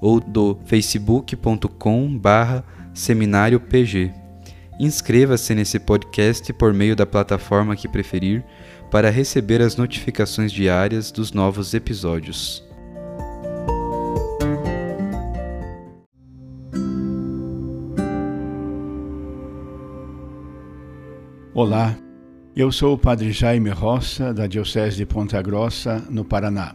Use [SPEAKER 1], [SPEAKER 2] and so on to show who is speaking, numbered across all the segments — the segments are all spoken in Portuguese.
[SPEAKER 1] ou do facebook.com barra seminário PG. Inscreva-se nesse podcast por meio da plataforma que preferir para receber as notificações diárias dos novos episódios.
[SPEAKER 2] Olá, eu sou o Padre Jaime Roça, da Diocese de Ponta Grossa, no Paraná.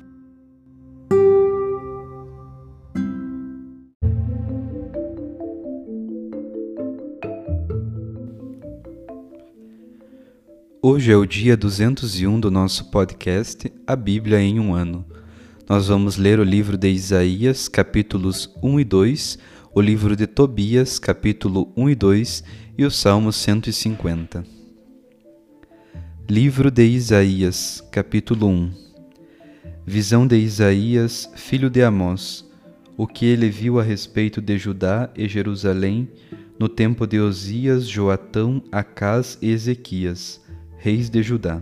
[SPEAKER 1] Hoje é o dia 201 do nosso podcast A Bíblia em um Ano. Nós vamos ler o livro de Isaías, capítulos 1 e 2, o livro de Tobias, capítulo 1 e 2 e o Salmo 150. Livro de Isaías, capítulo 1 Visão de Isaías, filho de Amós, o que ele viu a respeito de Judá e Jerusalém no tempo de Osias, Joatão, Acás e Ezequias reis de Judá.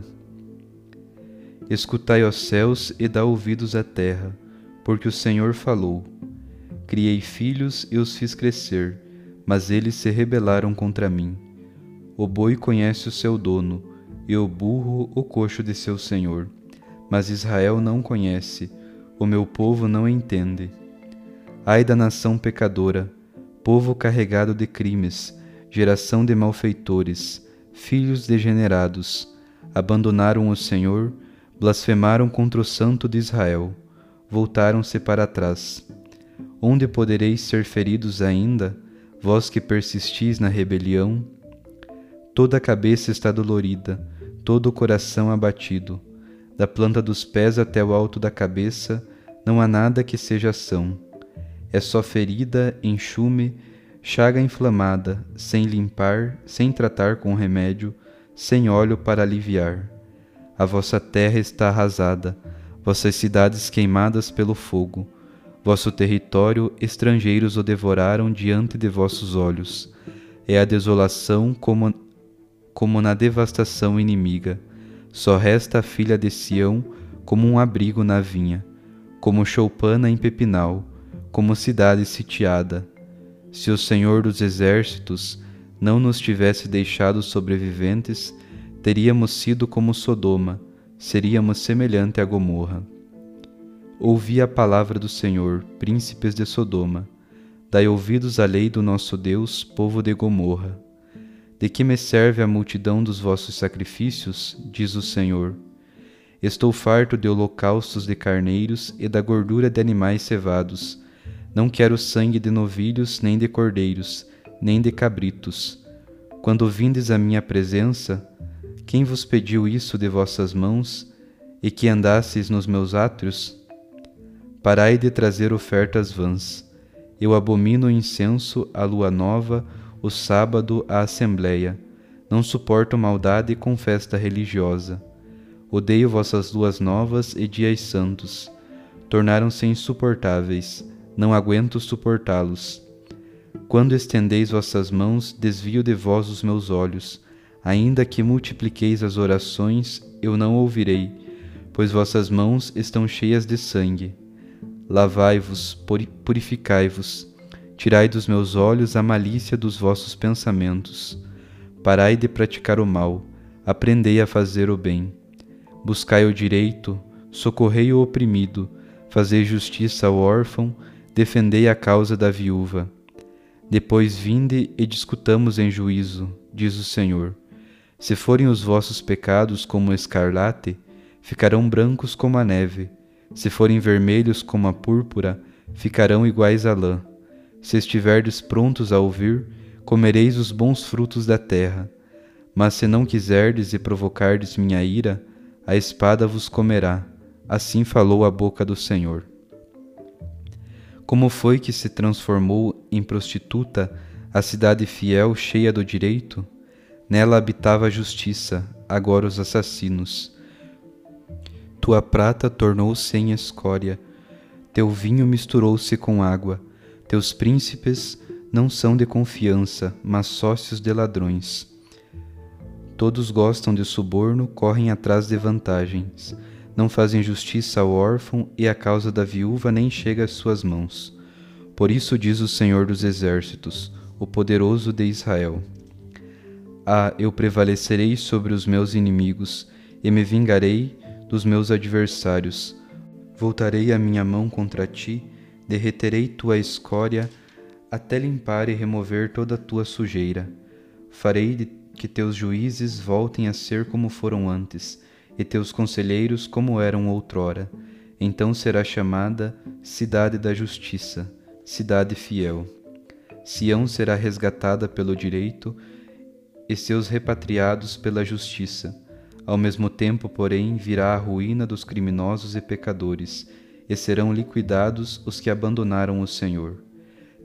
[SPEAKER 1] Escutai, os céus, e dá ouvidos à terra, porque o Senhor falou. Criei filhos e os fiz crescer, mas eles se rebelaram contra mim. O boi conhece o seu dono, e o burro o coxo de seu senhor. Mas Israel não conhece, o meu povo não entende. Ai da nação pecadora, povo carregado de crimes, geração de malfeitores, filhos degenerados, abandonaram o Senhor, blasfemaram contra o Santo de Israel, voltaram-se para trás. Onde podereis ser feridos ainda, vós que persistis na rebelião? Toda a cabeça está dolorida, todo o coração abatido. Da planta dos pés até o alto da cabeça, não há nada que seja ação. É só ferida, enxume, chaga inflamada, sem limpar, sem tratar com remédio, sem óleo para aliviar. A vossa terra está arrasada, vossas cidades queimadas pelo fogo. Vosso território estrangeiros o devoraram diante de vossos olhos. É a desolação como, como na devastação inimiga. Só resta a filha de Sião como um abrigo na vinha, como choupana em pepinal, como cidade sitiada se o Senhor dos Exércitos não nos tivesse deixado sobreviventes, teríamos sido como Sodoma, seríamos semelhante a Gomorra. Ouvi a palavra do Senhor, príncipes de Sodoma, dai ouvidos à lei do nosso Deus, povo de Gomorra. De que me serve a multidão dos vossos sacrifícios, diz o Senhor. Estou farto de holocaustos de carneiros e da gordura de animais cevados, não quero sangue de novilhos, nem de cordeiros, nem de cabritos. Quando vindes à minha presença, quem vos pediu isso de vossas mãos, e que andasseis nos meus átrios? Parai de trazer ofertas vãs, Eu abomino o incenso, a lua nova, o sábado, a assembleia. Não suporto maldade com festa religiosa. Odeio vossas luas novas e dias santos. Tornaram-se insuportáveis. Não aguento suportá-los. Quando estendeis vossas mãos, desvio de vós os meus olhos. Ainda que multipliqueis as orações, eu não ouvirei, pois vossas mãos estão cheias de sangue. Lavai-vos, purificai-vos, tirai dos meus olhos a malícia dos vossos pensamentos. Parai de praticar o mal, aprendei a fazer o bem. Buscai o direito, socorrei o oprimido, fazei justiça ao órfão, defendei a causa da viúva. Depois vinde e discutamos em juízo, diz o Senhor. Se forem os vossos pecados como escarlate, ficarão brancos como a neve. Se forem vermelhos como a púrpura, ficarão iguais à lã. Se estiverdes prontos a ouvir, comereis os bons frutos da terra. Mas se não quiserdes e provocardes minha ira, a espada vos comerá. Assim falou a boca do Senhor. Como foi que se transformou em prostituta a cidade fiel cheia do direito? Nela habitava a justiça, agora os assassinos. Tua prata tornou-se em escória, teu vinho misturou-se com água, teus príncipes não são de confiança, mas sócios de ladrões. Todos gostam de suborno, correm atrás de vantagens não fazem justiça ao órfão e a causa da viúva nem chega às suas mãos. Por isso diz o Senhor dos Exércitos, o poderoso de Israel: Ah, eu prevalecerei sobre os meus inimigos e me vingarei dos meus adversários. Voltarei a minha mão contra ti, derreterei tua escória até limpar e remover toda a tua sujeira. Farei que teus juízes voltem a ser como foram antes e teus conselheiros como eram outrora. Então será chamada Cidade da Justiça, Cidade Fiel. Sião será resgatada pelo direito e seus repatriados pela justiça. Ao mesmo tempo, porém, virá a ruína dos criminosos e pecadores, e serão liquidados os que abandonaram o Senhor.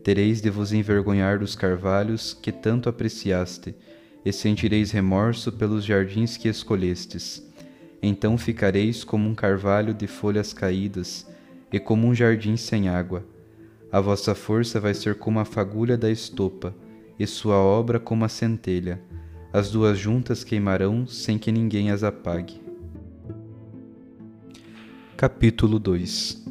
[SPEAKER 1] Tereis de vos envergonhar dos carvalhos que tanto apreciaste, e sentireis remorso pelos jardins que escolhestes então ficareis como um carvalho de folhas caídas e como um jardim sem água. A vossa força vai ser como a fagulha da estopa, e sua obra como a centelha. As duas juntas queimarão sem que ninguém as apague. Capítulo 2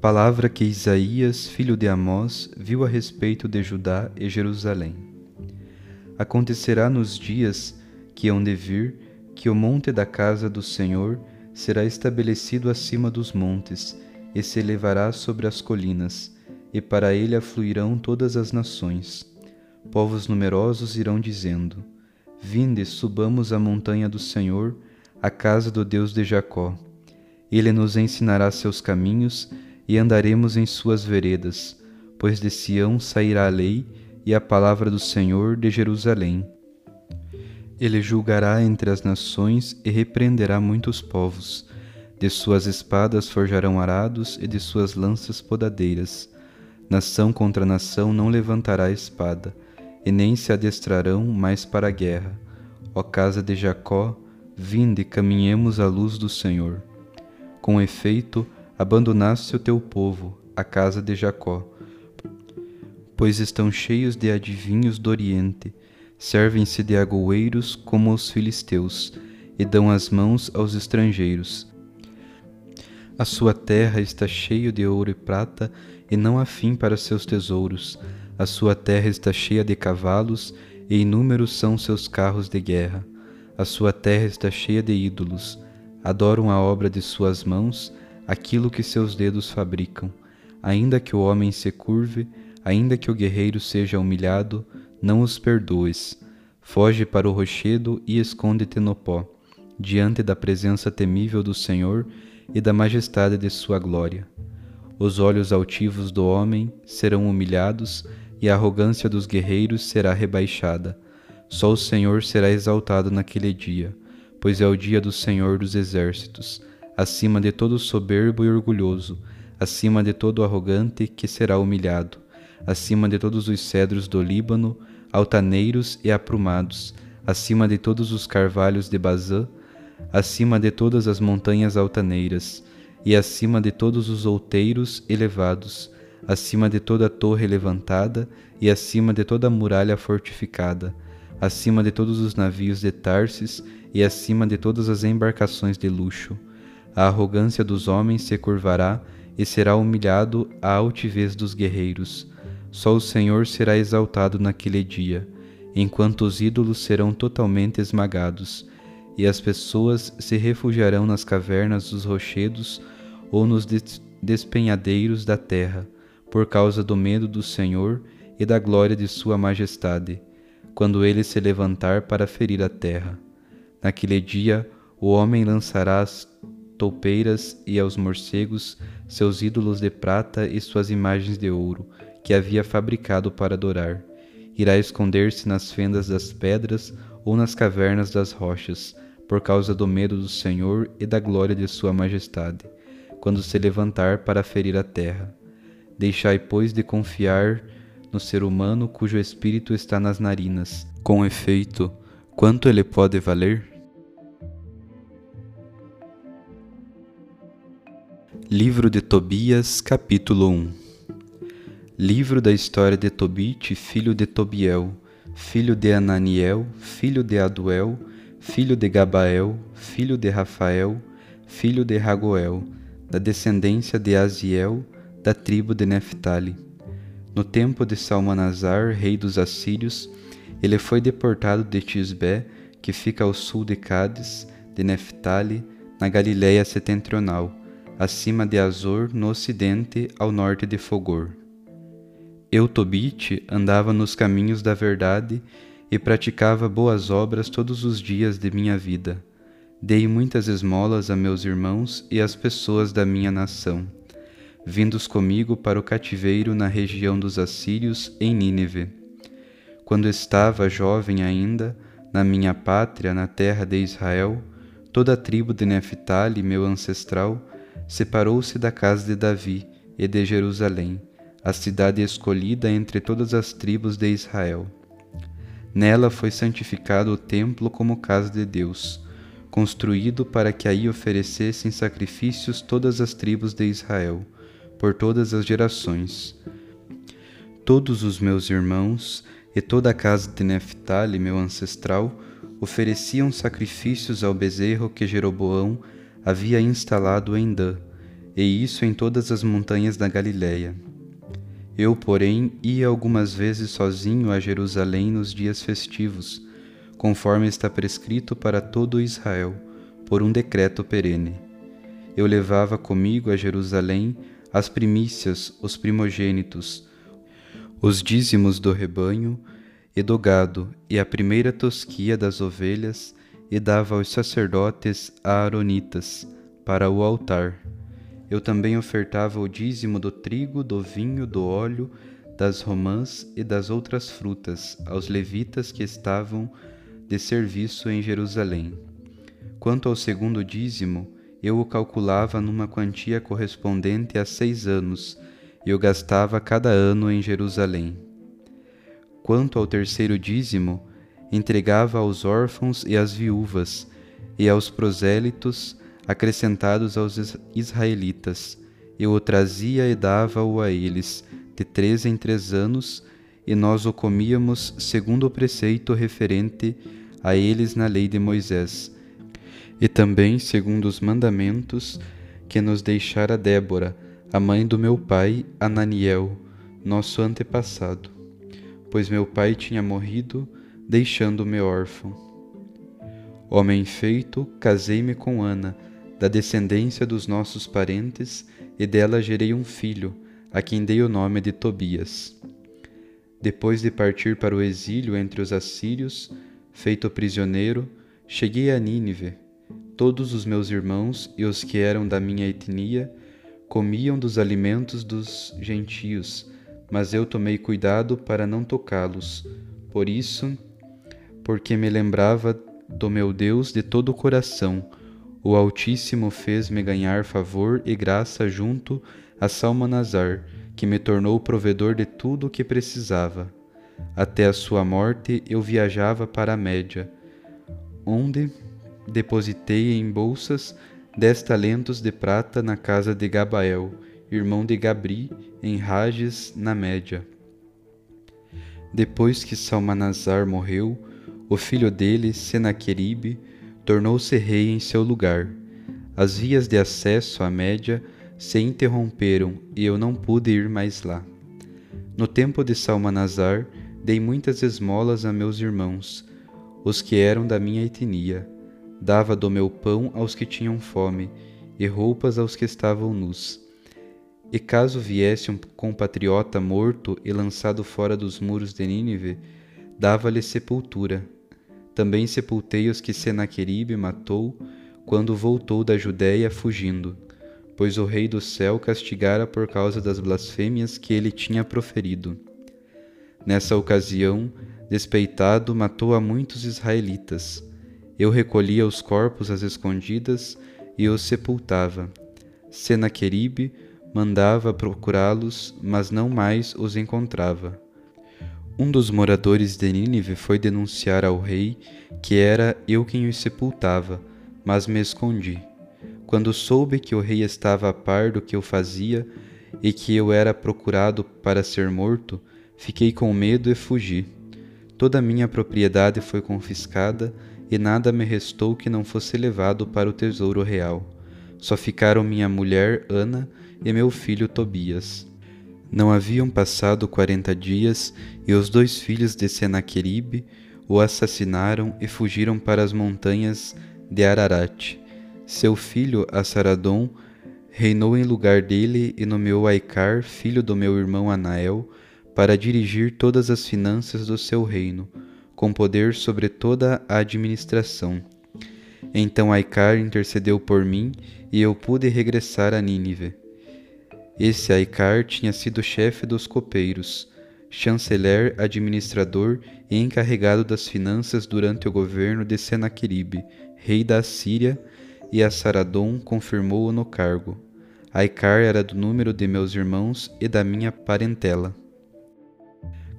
[SPEAKER 1] Palavra que Isaías, filho de Amós, viu a respeito de Judá e Jerusalém. Acontecerá nos dias que hão de vir que o monte da casa do Senhor será estabelecido acima dos montes e se elevará sobre as colinas, e para ele afluirão todas as nações. Povos numerosos irão dizendo: Vinde, subamos à montanha do Senhor, à casa do Deus de Jacó. Ele nos ensinará seus caminhos e andaremos em suas veredas, pois de Sião sairá a lei e a palavra do Senhor de Jerusalém. Ele julgará entre as nações e repreenderá muitos povos. De suas espadas forjarão arados e de suas lanças podadeiras. Nação contra nação não levantará espada, e nem se adestrarão mais para a guerra. Ó casa de Jacó, vinde, caminhemos à luz do Senhor. Com efeito, abandonaste o teu povo, a casa de Jacó, pois estão cheios de adivinhos do Oriente, servem-se de agoeiros como os filisteus, e dão as mãos aos estrangeiros. A sua terra está cheia de ouro e prata, e não há fim para seus tesouros. A sua terra está cheia de cavalos, e inúmeros são seus carros de guerra. A sua terra está cheia de ídolos. Adoram a obra de suas mãos, aquilo que seus dedos fabricam. Ainda que o homem se curve, ainda que o guerreiro seja humilhado, não os perdoes. Foge para o rochedo e esconde-te no pó, diante da presença temível do Senhor e da majestade de sua glória. Os olhos altivos do homem serão humilhados e a arrogância dos guerreiros será rebaixada. Só o Senhor será exaltado naquele dia, pois é o dia do Senhor dos exércitos, acima de todo soberbo e orgulhoso, acima de todo arrogante que será humilhado acima de todos os cedros do Líbano, altaneiros e aprumados, acima de todos os carvalhos de Bazã, acima de todas as montanhas altaneiras, e acima de todos os outeiros elevados, acima de toda torre levantada e acima de toda muralha fortificada, acima de todos os navios de Tarsis e acima de todas as embarcações de luxo. A arrogância dos homens se curvará e será humilhado a altivez dos guerreiros. Só o Senhor será exaltado naquele dia, enquanto os ídolos serão totalmente esmagados, e as pessoas se refugiarão nas cavernas dos rochedos ou nos despenhadeiros da terra, por causa do medo do Senhor e da glória de Sua majestade, quando ele se levantar para ferir a terra. Naquele dia, o homem lançará as toupeiras e aos morcegos seus ídolos de prata e suas imagens de ouro, que havia fabricado para adorar. Irá esconder-se nas fendas das pedras ou nas cavernas das rochas, por causa do medo do Senhor e da glória de Sua majestade, quando se levantar para ferir a terra. Deixai, pois, de confiar no ser humano cujo espírito está nas narinas. Com efeito, quanto ele pode valer? Livro de Tobias, capítulo 1 Livro da história de Tobite, filho de Tobiel, filho de Ananiel, filho de Aduel, filho de Gabael, filho de Rafael, filho de Ragoel, da descendência de Aziel, da tribo de Neftali. No tempo de Salmanazar, rei dos assírios, ele foi deportado de Tisbé, que fica ao sul de Cádiz, de Neftali, na Galiléia setentrional, acima de Azor, no ocidente, ao norte de Fogor. Eu, Tobite, andava nos caminhos da verdade e praticava boas obras todos os dias de minha vida. Dei muitas esmolas a meus irmãos e às pessoas da minha nação, vindos comigo para o cativeiro na região dos assírios em Nínive. Quando estava jovem ainda, na minha pátria, na terra de Israel, toda a tribo de Neftali, meu ancestral, separou-se da casa de Davi e de Jerusalém, a cidade escolhida entre todas as tribos de Israel. Nela foi santificado o templo como casa de Deus, construído para que aí oferecessem sacrifícios todas as tribos de Israel, por todas as gerações. Todos os meus irmãos e toda a casa de Neftali, meu ancestral, ofereciam sacrifícios ao bezerro que Jeroboão havia instalado em Dan, e isso em todas as montanhas da Galiléia. Eu, porém, ia algumas vezes sozinho a Jerusalém nos dias festivos, conforme está prescrito para todo Israel, por um decreto perene. Eu levava comigo a Jerusalém as primícias, os primogênitos, os dízimos do rebanho e do gado, e a primeira tosquia das ovelhas, e dava aos sacerdotes aaronitas para o altar. Eu também ofertava o dízimo do trigo, do vinho, do óleo, das romãs e das outras frutas aos levitas que estavam de serviço em Jerusalém. Quanto ao segundo dízimo, eu o calculava numa quantia correspondente a seis anos, e o gastava cada ano em Jerusalém. Quanto ao terceiro dízimo, entregava aos órfãos e às viúvas, e aos prosélitos acrescentados aos israelitas. Eu o trazia e dava-o a eles, de três em três anos, e nós o comíamos segundo o preceito referente a eles na lei de Moisés, e também segundo os mandamentos que nos deixara Débora, a mãe do meu pai Ananiel, nosso antepassado, pois meu pai tinha morrido deixando-me órfão. Homem feito, casei-me com Ana, da descendência dos nossos parentes, e dela gerei um filho, a quem dei o nome de Tobias. Depois de partir para o exílio entre os assírios, feito prisioneiro, cheguei a Nínive. Todos os meus irmãos e os que eram da minha etnia comiam dos alimentos dos gentios, mas eu tomei cuidado para não tocá-los. Por isso, porque me lembrava do meu Deus de todo o coração. O Altíssimo fez-me ganhar favor e graça junto a Salmanazar, que me tornou provedor de tudo o que precisava. Até a sua morte eu viajava para a Média, onde depositei em bolsas dez talentos de prata na casa de Gabael, irmão de Gabri, em Rages, na Média. Depois que Salmanazar morreu, o filho dele, Senaqueribe, tornou-se rei em seu lugar. As vias de acesso à Média se interromperam e eu não pude ir mais lá. No tempo de Salmanazar, dei muitas esmolas a meus irmãos, os que eram da minha etnia. Dava do meu pão aos que tinham fome, e roupas aos que estavam nus. E caso viesse um compatriota morto e lançado fora dos muros de Nínive, dava-lhe sepultura. Também sepultei os que Senaqueribe matou quando voltou da Judéia fugindo, pois o Rei do céu castigara por causa das blasfêmias que ele tinha proferido. Nessa ocasião, despeitado, matou a muitos israelitas. Eu recolhia os corpos às escondidas e os sepultava. Senaqueribe mandava procurá-los, mas não mais os encontrava. Um dos moradores de Nínive foi denunciar ao rei que era eu quem os sepultava, mas me escondi. Quando soube que o rei estava a par do que eu fazia e que eu era procurado para ser morto, fiquei com medo e fugi. Toda a minha propriedade foi confiscada e nada me restou que não fosse levado para o tesouro real. Só ficaram minha mulher Ana e meu filho Tobias. Não haviam passado quarenta dias e os dois filhos de Senaqueribe o assassinaram e fugiram para as montanhas de Ararat. Seu filho Assaradom reinou em lugar dele e nomeou Aicar, filho do meu irmão Anael, para dirigir todas as finanças do seu reino, com poder sobre toda a administração. Então Aicar intercedeu por mim e eu pude regressar a Nínive. Esse Aicar tinha sido chefe dos copeiros, chanceler, administrador e encarregado das finanças durante o governo de Senaqueribe, rei da Assíria, e Assaradom confirmou-o no cargo. Aicar era do número de meus irmãos e da minha parentela.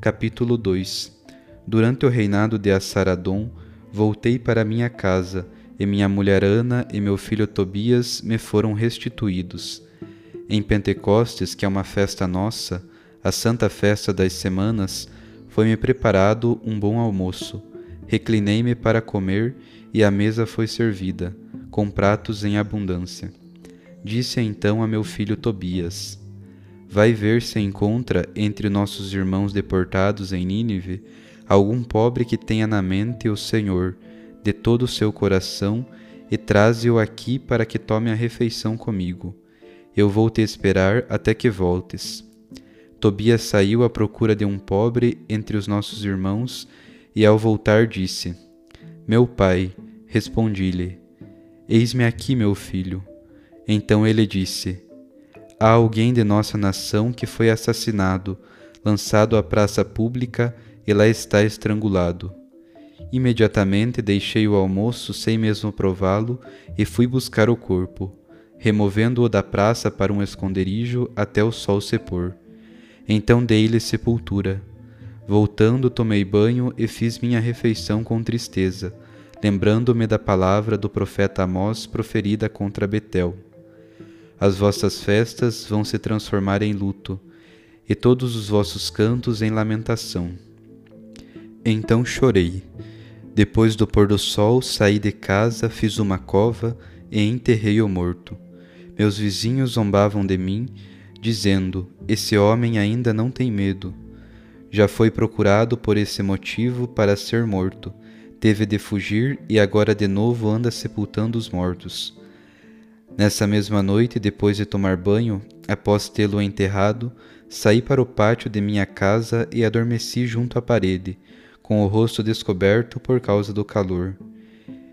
[SPEAKER 1] Capítulo 2 Durante o reinado de Assaradom, voltei para minha casa, e minha mulher Ana e meu filho Tobias me foram restituídos. Em Pentecostes, que é uma festa nossa, a santa festa das semanas, foi-me preparado um bom almoço. Reclinei-me para comer e a mesa foi servida, com pratos em abundância. Disse então a meu filho Tobias: Vai ver se encontra entre nossos irmãos deportados em Nínive algum pobre que tenha na mente o Senhor de todo o seu coração e traze-o aqui para que tome a refeição comigo. Eu vou te esperar até que voltes. Tobias saiu à procura de um pobre entre os nossos irmãos e, ao voltar, disse: Meu pai, respondi-lhe: Eis-me aqui, meu filho. Então ele disse: Há alguém de nossa nação que foi assassinado, lançado à praça pública e lá está estrangulado. Imediatamente deixei o almoço sem mesmo prová-lo e fui buscar o corpo, removendo-o da praça para um esconderijo até o sol se pôr. Então dei-lhe sepultura. Voltando, tomei banho e fiz minha refeição com tristeza, lembrando-me da palavra do profeta Amós proferida contra Betel. As vossas festas vão se transformar em luto, e todos os vossos cantos em lamentação. Então chorei. Depois do pôr do sol, saí de casa, fiz uma cova e enterrei o morto. Meus vizinhos zombavam de mim, dizendo: Esse homem ainda não tem medo. Já foi procurado por esse motivo para ser morto. Teve de fugir e agora de novo anda sepultando os mortos. Nessa mesma noite, depois de tomar banho, após tê-lo enterrado, saí para o pátio de minha casa e adormeci junto à parede, com o rosto descoberto por causa do calor.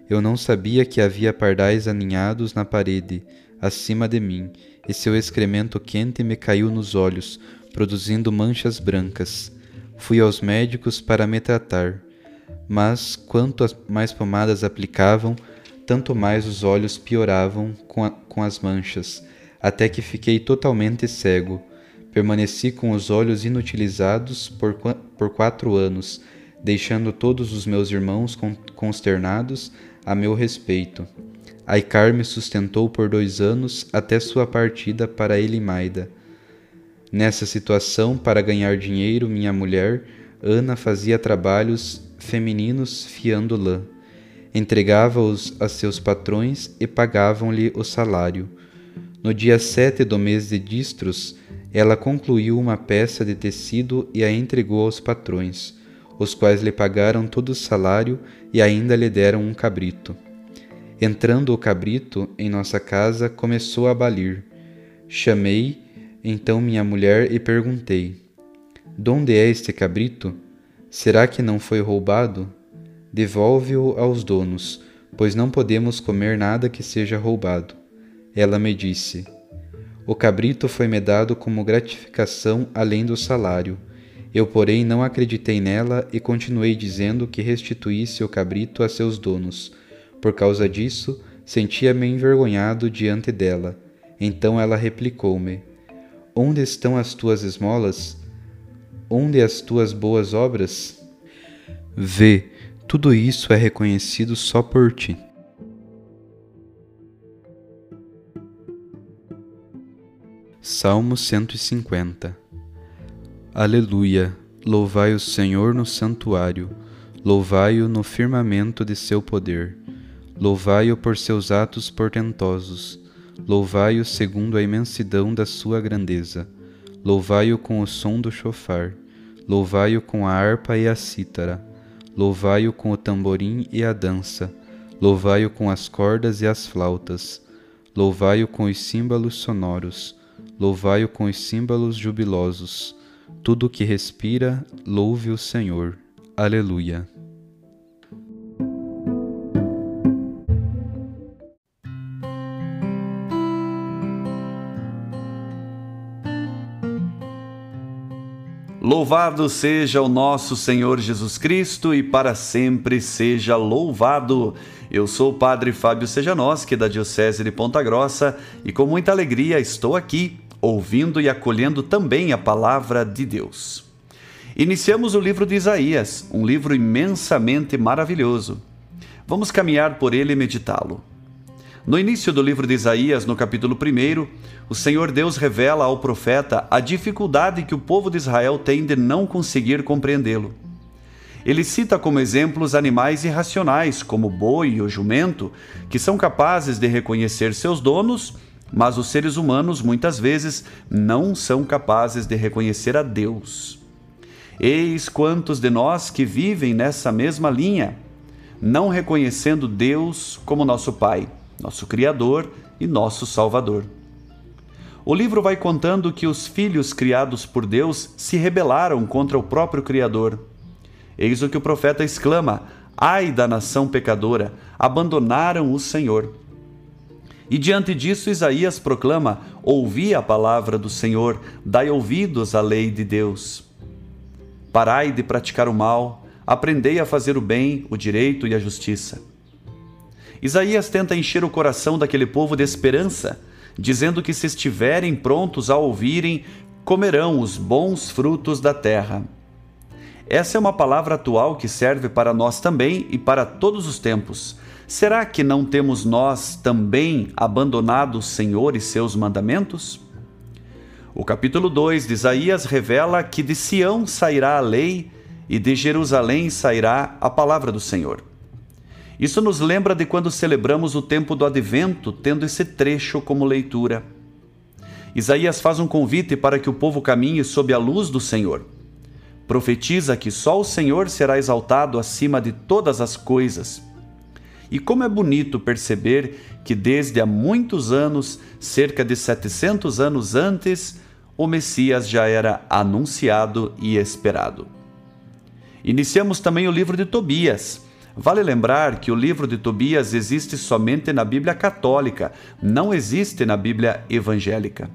[SPEAKER 1] Eu não sabia que havia pardais aninhados na parede, acima de mim, e seu excremento quente me caiu nos olhos, produzindo manchas brancas. Fui aos médicos para me tratar, mas quanto mais pomadas aplicavam, tanto mais os olhos pioravam com, a, com as manchas, até que fiquei totalmente cego. Permaneci com os olhos inutilizados por, por quatro anos, deixando todos os meus irmãos consternados a meu respeito. Aicar me sustentou por dois anos até sua partida para Elimaida. Nessa situação, para ganhar dinheiro, minha mulher, Ana, fazia trabalhos femininos fiando lã. Entregava-os a seus patrões e pagavam-lhe o salário. No dia sete do mês de Distros, ela concluiu uma peça de tecido e a entregou aos patrões, os quais lhe pagaram todo o salário e ainda lhe deram um cabrito. Entrando o cabrito em nossa casa, começou a balir. Chamei então minha mulher e perguntei: Donde é este cabrito? Será que não foi roubado? Devolve-o aos donos, pois não podemos comer nada que seja roubado. Ela me disse: O cabrito foi-me dado como gratificação além do salário. Eu, porém, não acreditei nela e continuei dizendo que restituísse o cabrito a seus donos por causa disso, sentia-me envergonhado diante dela. Então ela replicou-me: Onde estão as tuas esmolas? Onde as tuas boas obras? Vê, tudo isso é reconhecido só por ti. Salmo 150 Aleluia! Louvai o Senhor no santuário, louvai-o no firmamento de seu poder. Louvai-o por seus atos portentosos, louvai-o segundo a imensidão da sua grandeza, louvai-o com o som do chofar, louvai-o com a harpa e a cítara, louvai-o com o tamborim e a dança, louvai-o com as cordas e as flautas, louvai-o com os símbolos sonoros, louvai-o com os símbolos jubilosos. Tudo que respira, louve o Senhor. Aleluia.
[SPEAKER 3] Louvado seja o nosso Senhor Jesus Cristo e para sempre seja louvado. Eu sou o Padre Fábio Sejanoski, da Diocese de Ponta Grossa, e com muita alegria estou aqui, ouvindo e acolhendo também a palavra de Deus. Iniciamos o livro de Isaías, um livro imensamente maravilhoso. Vamos caminhar por ele e meditá-lo. No início do livro de Isaías, no capítulo 1, o Senhor Deus revela ao profeta a dificuldade que o povo de Israel tem de não conseguir compreendê-lo. Ele cita como exemplos animais irracionais, como o boi e o jumento, que são capazes de reconhecer seus donos, mas os seres humanos muitas vezes não são capazes de reconhecer a Deus. Eis quantos de nós que vivem nessa mesma linha, não reconhecendo Deus como nosso Pai nosso Criador e nosso Salvador. O livro vai contando que os filhos criados por Deus se rebelaram contra o próprio Criador. Eis o que o profeta exclama: Ai da nação pecadora, abandonaram o Senhor. E diante disso, Isaías proclama: Ouvi a palavra do Senhor, dai ouvidos à lei de Deus. Parai de praticar o mal, aprendei a fazer o bem, o direito e a justiça. Isaías tenta encher o coração daquele povo de esperança, dizendo que se estiverem prontos a ouvirem, comerão os bons frutos da terra. Essa é uma palavra atual que serve para nós também e para todos os tempos. Será que não temos nós também abandonado o Senhor e seus mandamentos? O capítulo 2 de Isaías revela que de Sião sairá a lei e de Jerusalém sairá a palavra do Senhor. Isso nos lembra de quando celebramos o tempo do advento, tendo esse trecho como leitura. Isaías faz um convite para que o povo caminhe sob a luz do Senhor. Profetiza que só o Senhor será exaltado acima de todas as coisas. E como é bonito perceber que desde há muitos anos, cerca de 700 anos antes, o Messias já era anunciado e esperado. Iniciamos também o livro de Tobias Vale lembrar que o livro de Tobias existe somente na Bíblia católica, não existe na Bíblia evangélica.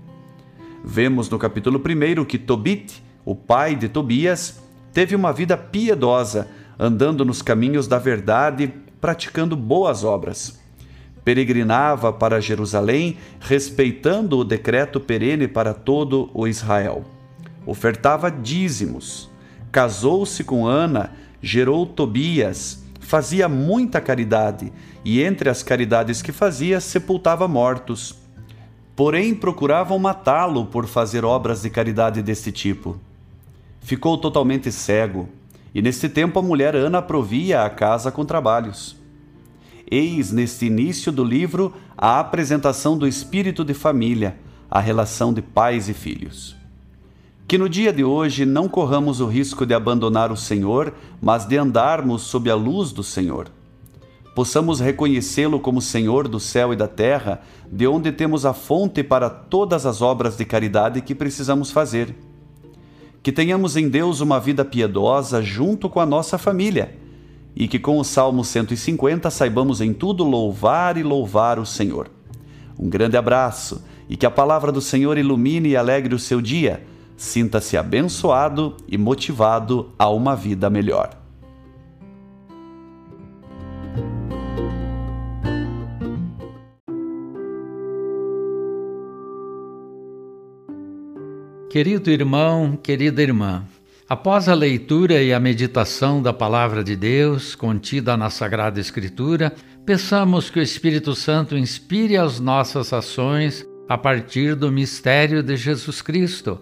[SPEAKER 3] Vemos no capítulo 1 que Tobit, o pai de Tobias, teve uma vida piedosa, andando nos caminhos da verdade, praticando boas obras. peregrinava para Jerusalém, respeitando o decreto perene para todo o Israel. Ofertava dízimos. Casou-se com Ana, gerou Tobias, fazia muita caridade, e entre as caridades que fazia, sepultava mortos. Porém, procuravam matá-lo por fazer obras de caridade deste tipo. Ficou totalmente cego, e neste tempo a mulher Ana provia a casa com trabalhos. Eis neste início do livro a apresentação do espírito de família, a relação de pais e filhos. Que no dia de hoje não corramos o risco de abandonar o Senhor, mas de andarmos sob a luz do Senhor. Possamos reconhecê-lo como Senhor do céu e da terra, de onde temos a fonte para todas as obras de caridade que precisamos fazer. Que tenhamos em Deus uma vida piedosa junto com a nossa família e que com o Salmo 150 saibamos em tudo louvar e louvar o Senhor. Um grande abraço e que a palavra do Senhor ilumine e alegre o seu dia. Sinta-se abençoado e motivado a uma vida melhor.
[SPEAKER 4] Querido irmão, querida irmã, Após a leitura e a meditação da Palavra de Deus contida na Sagrada Escritura, peçamos que o Espírito Santo inspire as nossas ações a partir do mistério de Jesus Cristo,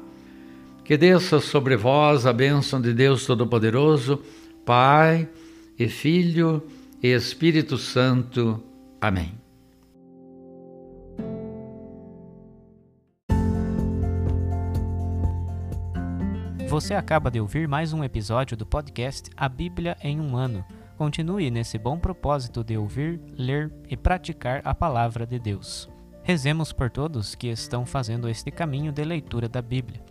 [SPEAKER 4] Que desça sobre vós a bênção de Deus Todo-Poderoso, Pai e Filho e Espírito Santo. Amém.
[SPEAKER 5] Você acaba de ouvir mais um episódio do podcast A Bíblia em um Ano Continue nesse bom propósito de ouvir, ler e praticar a palavra de Deus. Rezemos por todos que estão fazendo este caminho de leitura da Bíblia.